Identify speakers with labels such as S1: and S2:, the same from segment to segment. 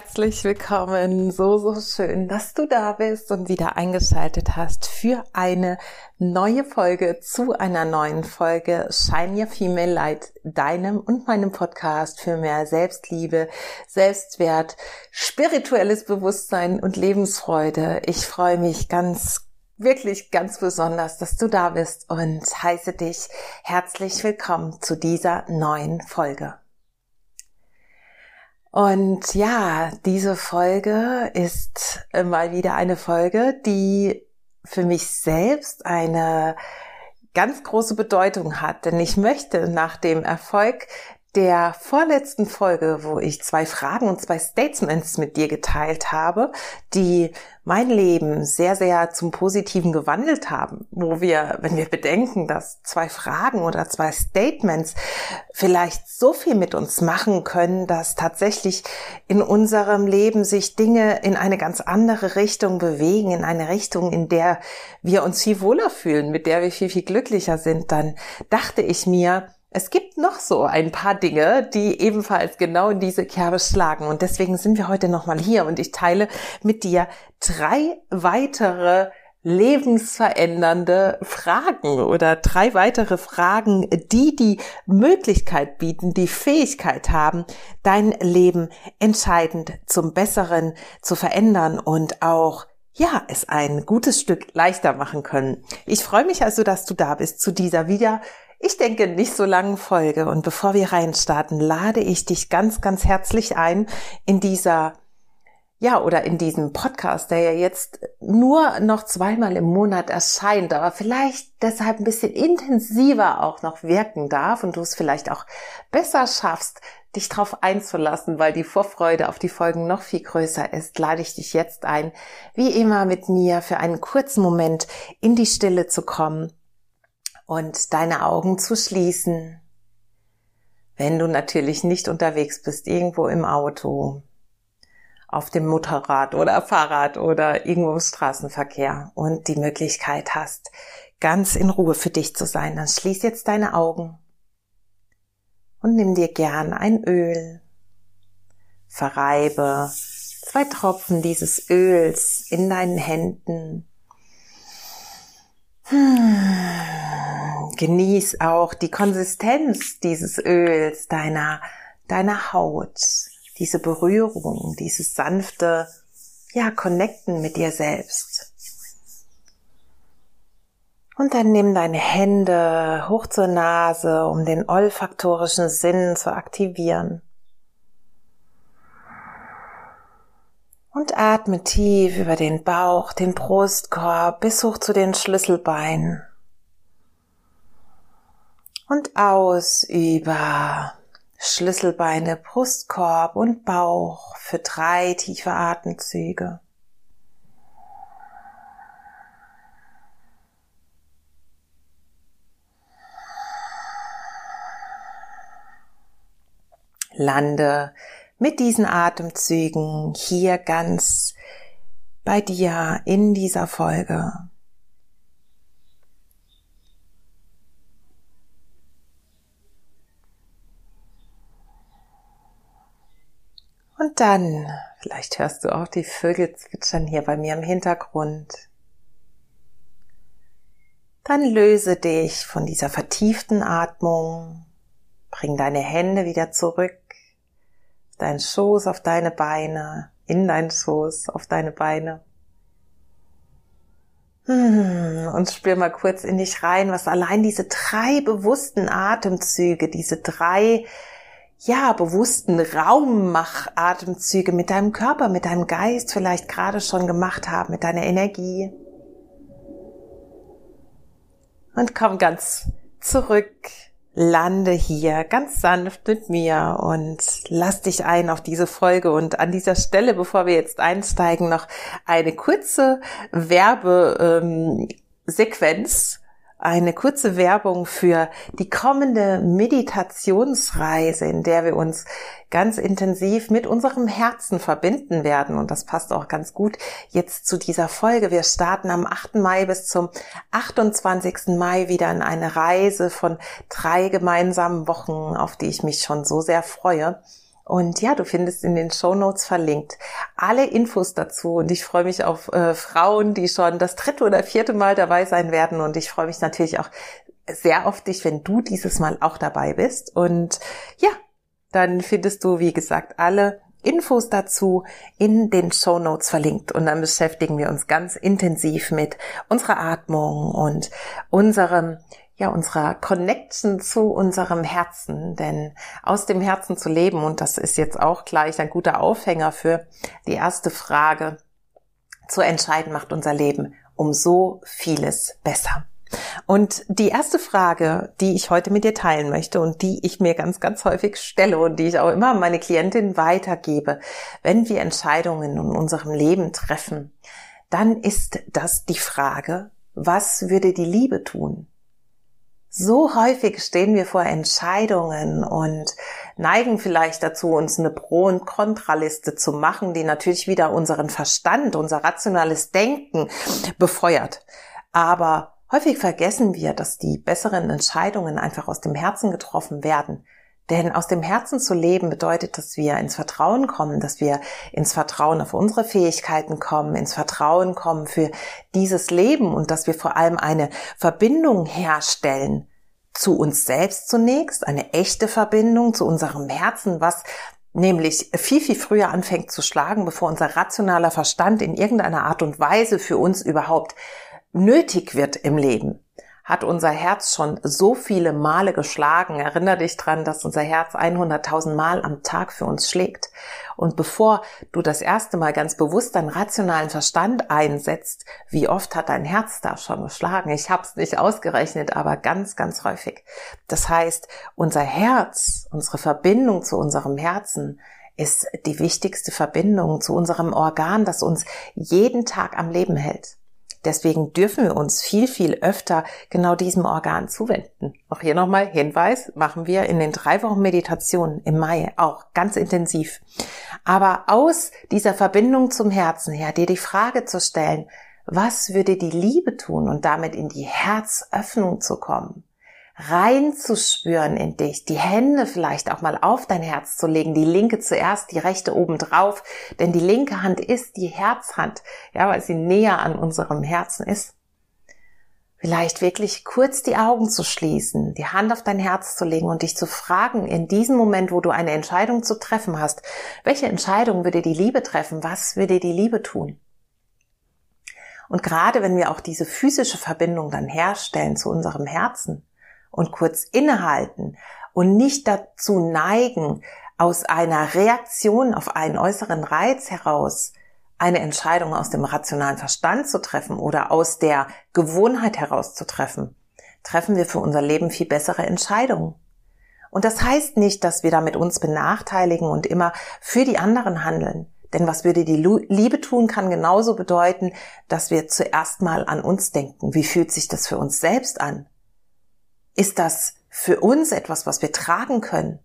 S1: Herzlich willkommen. So, so schön, dass du da bist und wieder eingeschaltet hast für eine neue Folge zu einer neuen Folge Shine Your Female Light, deinem und meinem Podcast für mehr Selbstliebe, Selbstwert, spirituelles Bewusstsein und Lebensfreude. Ich freue mich ganz wirklich ganz besonders, dass du da bist und heiße dich herzlich willkommen zu dieser neuen Folge. Und ja, diese Folge ist mal wieder eine Folge, die für mich selbst eine ganz große Bedeutung hat, denn ich möchte nach dem Erfolg der vorletzten Folge, wo ich zwei Fragen und zwei Statements mit dir geteilt habe, die mein Leben sehr, sehr zum Positiven gewandelt haben, wo wir, wenn wir bedenken, dass zwei Fragen oder zwei Statements vielleicht so viel mit uns machen können, dass tatsächlich in unserem Leben sich Dinge in eine ganz andere Richtung bewegen, in eine Richtung, in der wir uns viel wohler fühlen, mit der wir viel, viel glücklicher sind, dann dachte ich mir, es gibt noch so ein paar Dinge, die ebenfalls genau in diese Kerbe schlagen. Und deswegen sind wir heute nochmal hier und ich teile mit dir drei weitere lebensverändernde Fragen oder drei weitere Fragen, die die Möglichkeit bieten, die Fähigkeit haben, dein Leben entscheidend zum Besseren zu verändern und auch ja, es ein gutes Stück leichter machen können. Ich freue mich also, dass du da bist zu dieser wieder ich denke, nicht so langen Folge. Und bevor wir reinstarten, lade ich dich ganz, ganz herzlich ein in dieser ja, oder in diesem Podcast, der ja jetzt nur noch zweimal im Monat erscheint, aber vielleicht deshalb ein bisschen intensiver auch noch wirken darf und du es vielleicht auch besser schaffst, dich darauf einzulassen, weil die Vorfreude auf die Folgen noch viel größer ist, lade ich dich jetzt ein, wie immer mit mir für einen kurzen Moment in die Stille zu kommen und deine Augen zu schließen. Wenn du natürlich nicht unterwegs bist, irgendwo im Auto, auf dem Motorrad oder Fahrrad oder irgendwo im Straßenverkehr und die Möglichkeit hast, ganz in Ruhe für dich zu sein, dann schließ jetzt deine Augen und nimm dir gern ein Öl. Verreibe zwei Tropfen dieses Öls in deinen Händen. Hm genieß auch die Konsistenz dieses Öls, deiner, deiner Haut, diese Berührung, dieses sanfte, ja, Connecten mit dir selbst. Und dann nimm deine Hände hoch zur Nase, um den olfaktorischen Sinn zu aktivieren. Und atme tief über den Bauch, den Brustkorb bis hoch zu den Schlüsselbeinen und aus über Schlüsselbeine, Brustkorb und Bauch für drei tiefe Atemzüge. Lande mit diesen Atemzügen hier ganz bei dir in dieser Folge. Und dann, vielleicht hörst du auch die Vögel zwitschern hier bei mir im Hintergrund. Dann löse dich von dieser vertieften Atmung. Bring deine Hände wieder zurück. Dein Schoß auf deine Beine, in deinen Schoß auf deine Beine. Hm, und spür mal kurz in dich rein, was allein diese drei bewussten Atemzüge, diese drei ja, bewussten Raummachatemzüge mit deinem Körper, mit deinem Geist vielleicht gerade schon gemacht haben, mit deiner Energie. Und komm ganz zurück, lande hier ganz sanft mit mir und lass dich ein auf diese Folge. Und an dieser Stelle, bevor wir jetzt einsteigen, noch eine kurze Werbesequenz. Eine kurze Werbung für die kommende Meditationsreise, in der wir uns ganz intensiv mit unserem Herzen verbinden werden. Und das passt auch ganz gut jetzt zu dieser Folge. Wir starten am 8. Mai bis zum 28. Mai wieder in eine Reise von drei gemeinsamen Wochen, auf die ich mich schon so sehr freue. Und ja, du findest in den Show Notes verlinkt alle Infos dazu. Und ich freue mich auf äh, Frauen, die schon das dritte oder vierte Mal dabei sein werden. Und ich freue mich natürlich auch sehr auf dich, wenn du dieses Mal auch dabei bist. Und ja, dann findest du, wie gesagt, alle Infos dazu in den Show Notes verlinkt und dann beschäftigen wir uns ganz intensiv mit unserer Atmung und unserem ja, unserer Connection zu unserem Herzen, denn aus dem Herzen zu leben, und das ist jetzt auch gleich ein guter Aufhänger für die erste Frage, zu entscheiden macht unser Leben um so vieles besser. Und die erste Frage, die ich heute mit dir teilen möchte und die ich mir ganz, ganz häufig stelle und die ich auch immer meine Klientin weitergebe, wenn wir Entscheidungen in unserem Leben treffen, dann ist das die Frage, was würde die Liebe tun? So häufig stehen wir vor Entscheidungen und neigen vielleicht dazu, uns eine Pro- und Kontraliste zu machen, die natürlich wieder unseren Verstand, unser rationales Denken befeuert. Aber Häufig vergessen wir, dass die besseren Entscheidungen einfach aus dem Herzen getroffen werden. Denn aus dem Herzen zu leben bedeutet, dass wir ins Vertrauen kommen, dass wir ins Vertrauen auf unsere Fähigkeiten kommen, ins Vertrauen kommen für dieses Leben und dass wir vor allem eine Verbindung herstellen zu uns selbst zunächst, eine echte Verbindung zu unserem Herzen, was nämlich viel, viel früher anfängt zu schlagen, bevor unser rationaler Verstand in irgendeiner Art und Weise für uns überhaupt nötig wird im Leben, hat unser Herz schon so viele Male geschlagen. Erinner dich dran, dass unser Herz 100.000 Mal am Tag für uns schlägt. Und bevor du das erste Mal ganz bewusst deinen rationalen Verstand einsetzt, wie oft hat dein Herz da schon geschlagen? Ich habe es nicht ausgerechnet, aber ganz, ganz häufig. Das heißt, unser Herz, unsere Verbindung zu unserem Herzen ist die wichtigste Verbindung zu unserem Organ, das uns jeden Tag am Leben hält. Deswegen dürfen wir uns viel, viel öfter genau diesem Organ zuwenden. Auch hier nochmal Hinweis, machen wir in den drei Wochen Meditation im Mai auch ganz intensiv. Aber aus dieser Verbindung zum Herzen her, dir die Frage zu stellen, was würde die Liebe tun und damit in die Herzöffnung zu kommen? Reinzuspüren in dich, die Hände vielleicht auch mal auf dein Herz zu legen, die linke zuerst, die rechte oben drauf, denn die linke Hand ist die Herzhand, ja, weil sie näher an unserem Herzen ist. Vielleicht wirklich kurz die Augen zu schließen, die Hand auf dein Herz zu legen und dich zu fragen, in diesem Moment, wo du eine Entscheidung zu treffen hast, welche Entscheidung würde die Liebe treffen? Was würde die Liebe tun? Und gerade wenn wir auch diese physische Verbindung dann herstellen zu unserem Herzen, und kurz innehalten und nicht dazu neigen, aus einer Reaktion auf einen äußeren Reiz heraus eine Entscheidung aus dem rationalen Verstand zu treffen oder aus der Gewohnheit heraus zu treffen, treffen wir für unser Leben viel bessere Entscheidungen. Und das heißt nicht, dass wir damit uns benachteiligen und immer für die anderen handeln. Denn was würde die Liebe tun, kann genauso bedeuten, dass wir zuerst mal an uns denken. Wie fühlt sich das für uns selbst an? Ist das für uns etwas, was wir tragen können?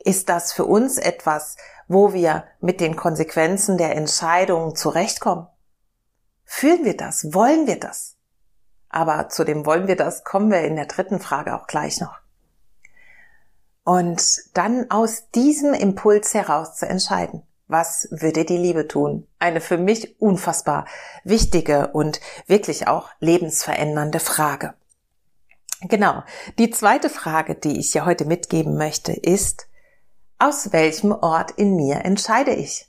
S1: Ist das für uns etwas, wo wir mit den Konsequenzen der Entscheidungen zurechtkommen? Fühlen wir das? Wollen wir das? Aber zu dem wollen wir das kommen wir in der dritten Frage auch gleich noch. Und dann aus diesem Impuls heraus zu entscheiden. Was würde die Liebe tun? Eine für mich unfassbar wichtige und wirklich auch lebensverändernde Frage. Genau. Die zweite Frage, die ich dir heute mitgeben möchte, ist, aus welchem Ort in mir entscheide ich?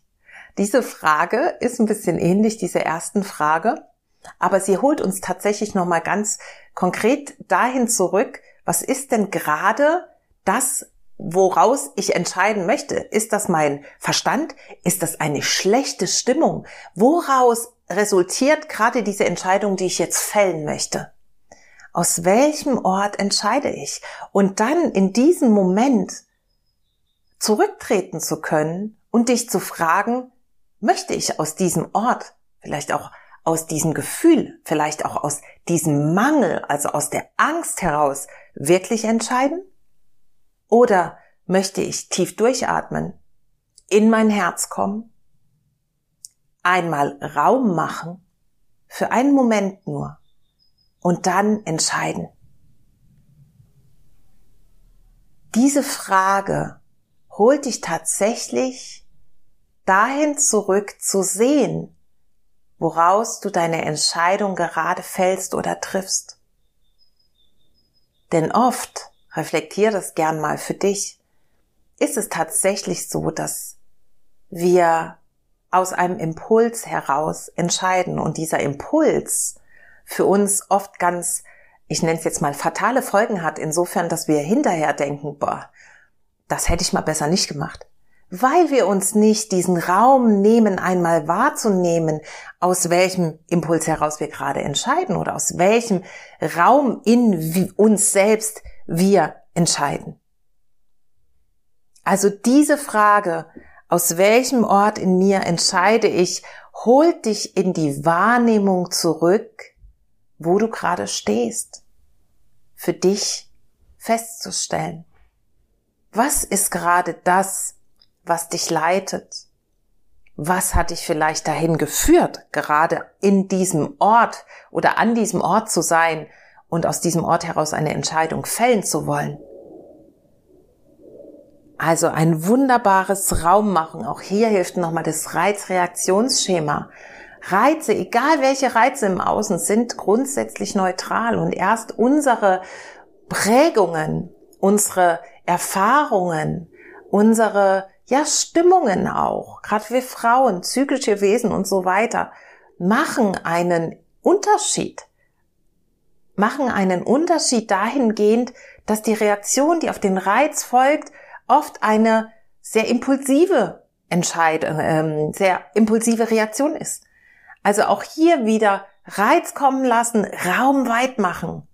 S1: Diese Frage ist ein bisschen ähnlich dieser ersten Frage, aber sie holt uns tatsächlich nochmal ganz konkret dahin zurück, was ist denn gerade das, woraus ich entscheiden möchte? Ist das mein Verstand? Ist das eine schlechte Stimmung? Woraus resultiert gerade diese Entscheidung, die ich jetzt fällen möchte? Aus welchem Ort entscheide ich? Und dann in diesem Moment zurücktreten zu können und dich zu fragen, möchte ich aus diesem Ort, vielleicht auch aus diesem Gefühl, vielleicht auch aus diesem Mangel, also aus der Angst heraus, wirklich entscheiden? Oder möchte ich tief durchatmen, in mein Herz kommen, einmal Raum machen, für einen Moment nur, und dann entscheiden. Diese Frage holt dich tatsächlich dahin zurück zu sehen, woraus du deine Entscheidung gerade fällst oder triffst. Denn oft, reflektier das gern mal für dich, ist es tatsächlich so, dass wir aus einem Impuls heraus entscheiden und dieser Impuls für uns oft ganz, ich nenne es jetzt mal, fatale Folgen hat, insofern, dass wir hinterher denken, boah, das hätte ich mal besser nicht gemacht. Weil wir uns nicht diesen Raum nehmen, einmal wahrzunehmen, aus welchem Impuls heraus wir gerade entscheiden oder aus welchem Raum in uns selbst wir entscheiden. Also diese Frage, aus welchem Ort in mir entscheide ich, holt dich in die Wahrnehmung zurück, wo du gerade stehst, für dich festzustellen. Was ist gerade das, was dich leitet? Was hat dich vielleicht dahin geführt, gerade in diesem Ort oder an diesem Ort zu sein und aus diesem Ort heraus eine Entscheidung fällen zu wollen? Also ein wunderbares Raummachen. Auch hier hilft nochmal das Reizreaktionsschema. Reize, egal welche Reize im Außen sind, grundsätzlich neutral und erst unsere Prägungen, unsere Erfahrungen, unsere ja Stimmungen auch, gerade wir Frauen, zyklische Wesen und so weiter, machen einen Unterschied. Machen einen Unterschied dahingehend, dass die Reaktion, die auf den Reiz folgt, oft eine sehr impulsive Entscheidung, ähm, sehr impulsive Reaktion ist. Also auch hier wieder Reiz kommen lassen, Raum weit machen.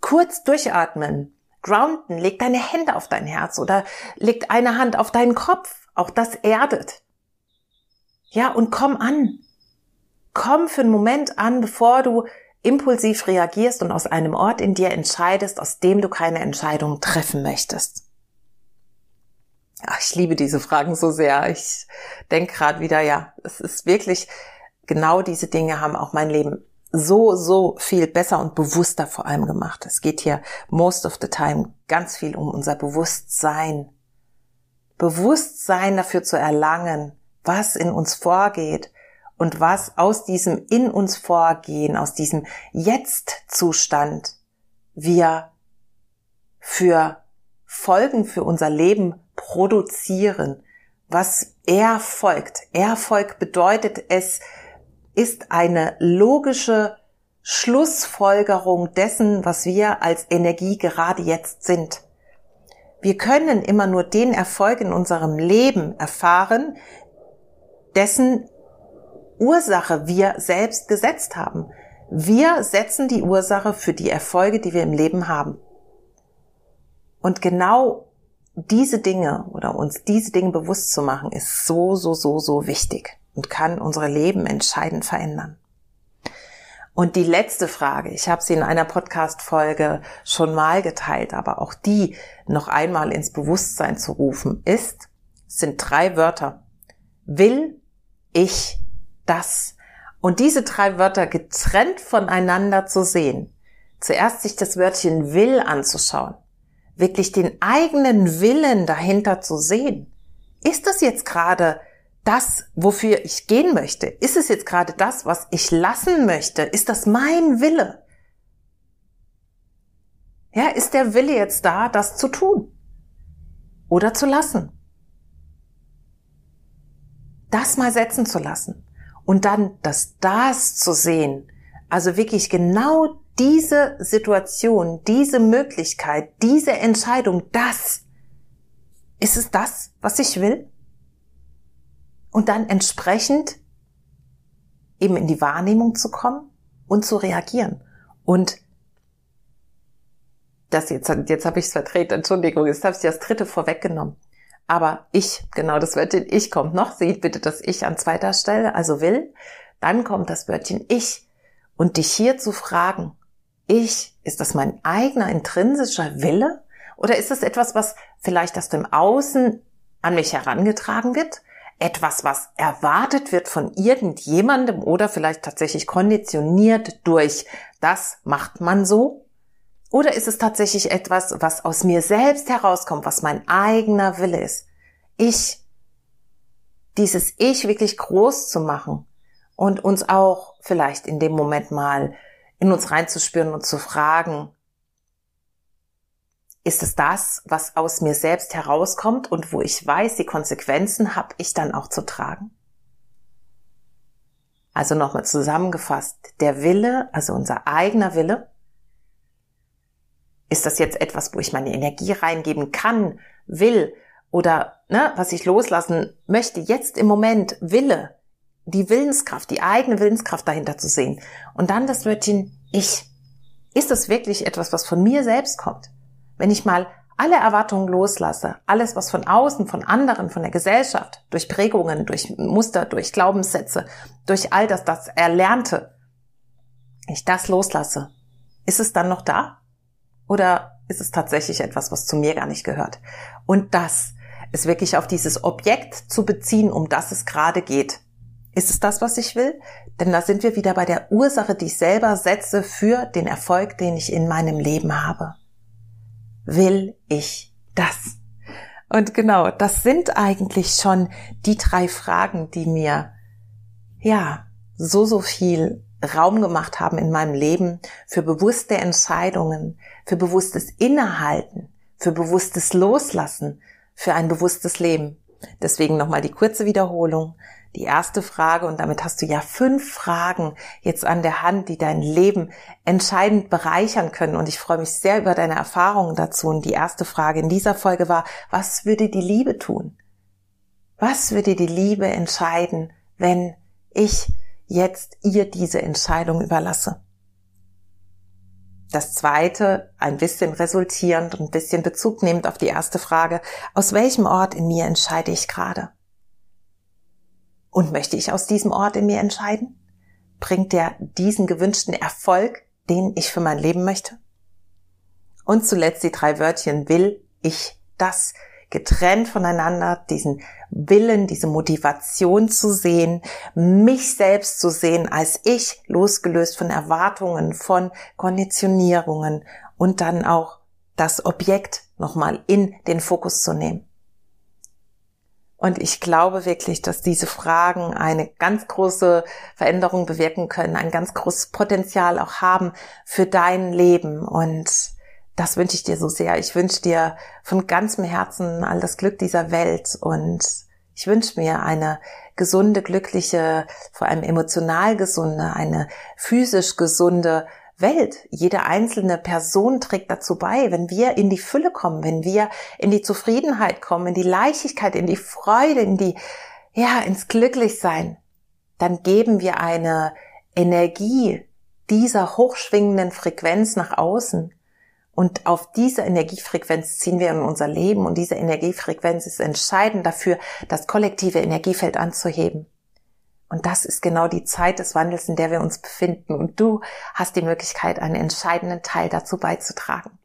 S1: Kurz durchatmen, grounden, leg deine Hände auf dein Herz oder leg eine Hand auf deinen Kopf. Auch das erdet. Ja, und komm an. Komm für einen Moment an, bevor du impulsiv reagierst und aus einem Ort in dir entscheidest, aus dem du keine Entscheidung treffen möchtest. Ach, ich liebe diese Fragen so sehr. Ich denke gerade wieder, ja, es ist wirklich genau diese Dinge haben auch mein Leben so, so viel besser und bewusster vor allem gemacht. Es geht hier most of the time ganz viel um unser Bewusstsein. Bewusstsein dafür zu erlangen, was in uns vorgeht und was aus diesem in uns vorgehen, aus diesem Jetzt-Zustand wir für Folgen für unser Leben produzieren, was Erfolg. Erfolg bedeutet es, ist eine logische Schlussfolgerung dessen, was wir als Energie gerade jetzt sind. Wir können immer nur den Erfolg in unserem Leben erfahren, dessen Ursache wir selbst gesetzt haben. Wir setzen die Ursache für die Erfolge, die wir im Leben haben. Und genau diese Dinge oder uns diese Dinge bewusst zu machen, ist so, so, so, so wichtig und kann unsere Leben entscheidend verändern. Und die letzte Frage, ich habe sie in einer Podcast-Folge schon mal geteilt, aber auch die noch einmal ins Bewusstsein zu rufen, ist, sind drei Wörter. Will ich das? Und diese drei Wörter getrennt voneinander zu sehen. Zuerst sich das Wörtchen will anzuschauen. Wirklich den eigenen Willen dahinter zu sehen. Ist das jetzt gerade das, wofür ich gehen möchte? Ist es jetzt gerade das, was ich lassen möchte? Ist das mein Wille? Ja, ist der Wille jetzt da, das zu tun oder zu lassen? Das mal setzen zu lassen und dann das das zu sehen. Also wirklich genau diese Situation, diese Möglichkeit, diese Entscheidung, das. Ist es das, was ich will? Und dann entsprechend eben in die Wahrnehmung zu kommen und zu reagieren. Und das jetzt, jetzt habe ich es verdreht, Entschuldigung, jetzt habe ich das dritte vorweggenommen. Aber ich, genau das Wörtchen ich kommt noch, seht bitte das ich an zweiter Stelle, also will, dann kommt das Wörtchen ich und dich hier zu fragen, ich, ist das mein eigener intrinsischer Wille? Oder ist das etwas, was vielleicht aus dem Außen an mich herangetragen wird? Etwas, was erwartet wird von irgendjemandem oder vielleicht tatsächlich konditioniert durch das macht man so. Oder ist es tatsächlich etwas, was aus mir selbst herauskommt, was mein eigener Wille ist? Ich, dieses Ich wirklich groß zu machen und uns auch vielleicht in dem Moment mal in uns reinzuspüren und zu fragen, ist es das, was aus mir selbst herauskommt und wo ich weiß, die Konsequenzen habe ich dann auch zu tragen? Also nochmal zusammengefasst, der Wille, also unser eigener Wille, ist das jetzt etwas, wo ich meine Energie reingeben kann, will oder ne, was ich loslassen möchte, jetzt im Moment Wille, die Willenskraft, die eigene Willenskraft dahinter zu sehen. Und dann das Wörtchen ich. Ist das wirklich etwas, was von mir selbst kommt? Wenn ich mal alle Erwartungen loslasse, alles, was von außen, von anderen, von der Gesellschaft, durch Prägungen, durch Muster, durch Glaubenssätze, durch all das, das Erlernte, ich das loslasse, ist es dann noch da? Oder ist es tatsächlich etwas, was zu mir gar nicht gehört? Und das ist wirklich auf dieses Objekt zu beziehen, um das es gerade geht. Ist es das, was ich will? Denn da sind wir wieder bei der Ursache, die ich selber setze für den Erfolg, den ich in meinem Leben habe will ich das? Und genau, das sind eigentlich schon die drei Fragen, die mir, ja, so, so viel Raum gemacht haben in meinem Leben für bewusste Entscheidungen, für bewusstes Innehalten, für bewusstes Loslassen, für ein bewusstes Leben. Deswegen nochmal die kurze Wiederholung die erste Frage und damit hast du ja fünf Fragen jetzt an der Hand, die dein Leben entscheidend bereichern können. Und ich freue mich sehr über deine Erfahrungen dazu. Und die erste Frage in dieser Folge war, was würde die Liebe tun? Was würde die Liebe entscheiden, wenn ich jetzt ihr diese Entscheidung überlasse? Das zweite, ein bisschen resultierend und ein bisschen Bezug nehmend auf die erste Frage, aus welchem Ort in mir entscheide ich gerade? Und möchte ich aus diesem Ort in mir entscheiden? Bringt der diesen gewünschten Erfolg, den ich für mein Leben möchte? Und zuletzt die drei Wörtchen will ich das getrennt voneinander, diesen Willen, diese Motivation zu sehen, mich selbst zu sehen als ich, losgelöst von Erwartungen, von Konditionierungen und dann auch das Objekt nochmal in den Fokus zu nehmen. Und ich glaube wirklich, dass diese Fragen eine ganz große Veränderung bewirken können, ein ganz großes Potenzial auch haben für dein Leben. Und das wünsche ich dir so sehr. Ich wünsche dir von ganzem Herzen all das Glück dieser Welt und ich wünsche mir eine gesunde, glückliche, vor allem emotional gesunde, eine physisch gesunde Welt. Jede einzelne Person trägt dazu bei, wenn wir in die Fülle kommen, wenn wir in die Zufriedenheit kommen, in die Leichtigkeit, in die Freude, in die, ja, ins Glücklichsein, dann geben wir eine Energie dieser hochschwingenden Frequenz nach außen. Und auf diese Energiefrequenz ziehen wir in unser Leben und diese Energiefrequenz ist entscheidend dafür, das kollektive Energiefeld anzuheben. Und das ist genau die Zeit des Wandels, in der wir uns befinden. Und du hast die Möglichkeit, einen entscheidenden Teil dazu beizutragen.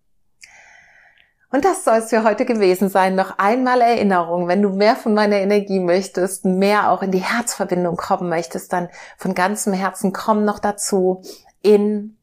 S1: Und das soll es für heute gewesen sein. Noch einmal Erinnerung, wenn du mehr von meiner Energie möchtest, mehr auch in die Herzverbindung kommen möchtest, dann von ganzem Herzen komm noch dazu in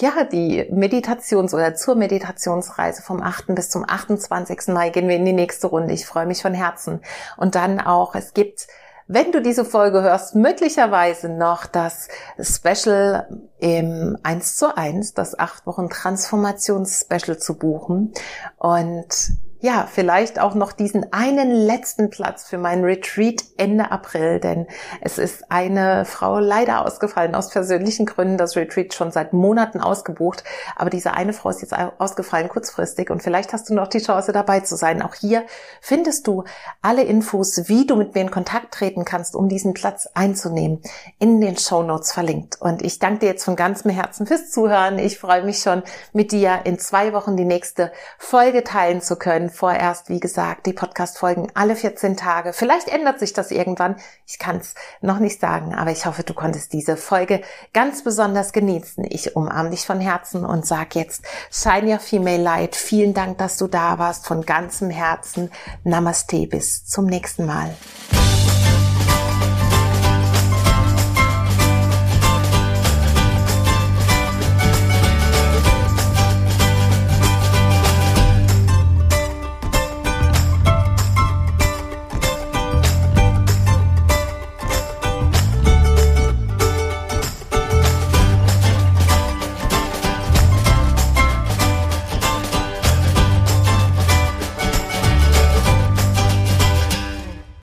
S1: ja, die Meditations- oder zur Meditationsreise vom 8. bis zum 28. Mai gehen wir in die nächste Runde. Ich freue mich von Herzen. Und dann auch, es gibt wenn du diese Folge hörst, möglicherweise noch das Special im 1 zu 1, das 8 Wochen Transformations-Special zu buchen. Und ja, vielleicht auch noch diesen einen letzten Platz für meinen Retreat Ende April, denn es ist eine Frau leider ausgefallen aus persönlichen Gründen, das Retreat schon seit Monaten ausgebucht, aber diese eine Frau ist jetzt ausgefallen kurzfristig und vielleicht hast du noch die Chance dabei zu sein. Auch hier findest du alle Infos, wie du mit mir in Kontakt treten kannst, um diesen Platz einzunehmen, in den Show Notes verlinkt. Und ich danke dir jetzt von ganzem Herzen fürs Zuhören. Ich freue mich schon, mit dir in zwei Wochen die nächste Folge teilen zu können vorerst, wie gesagt, die Podcast-Folgen alle 14 Tage. Vielleicht ändert sich das irgendwann. Ich kann es noch nicht sagen, aber ich hoffe, du konntest diese Folge ganz besonders genießen. Ich umarme dich von Herzen und sag jetzt Shine Your Female Light. Vielen Dank, dass du da warst. Von ganzem Herzen. Namaste. Bis zum nächsten Mal.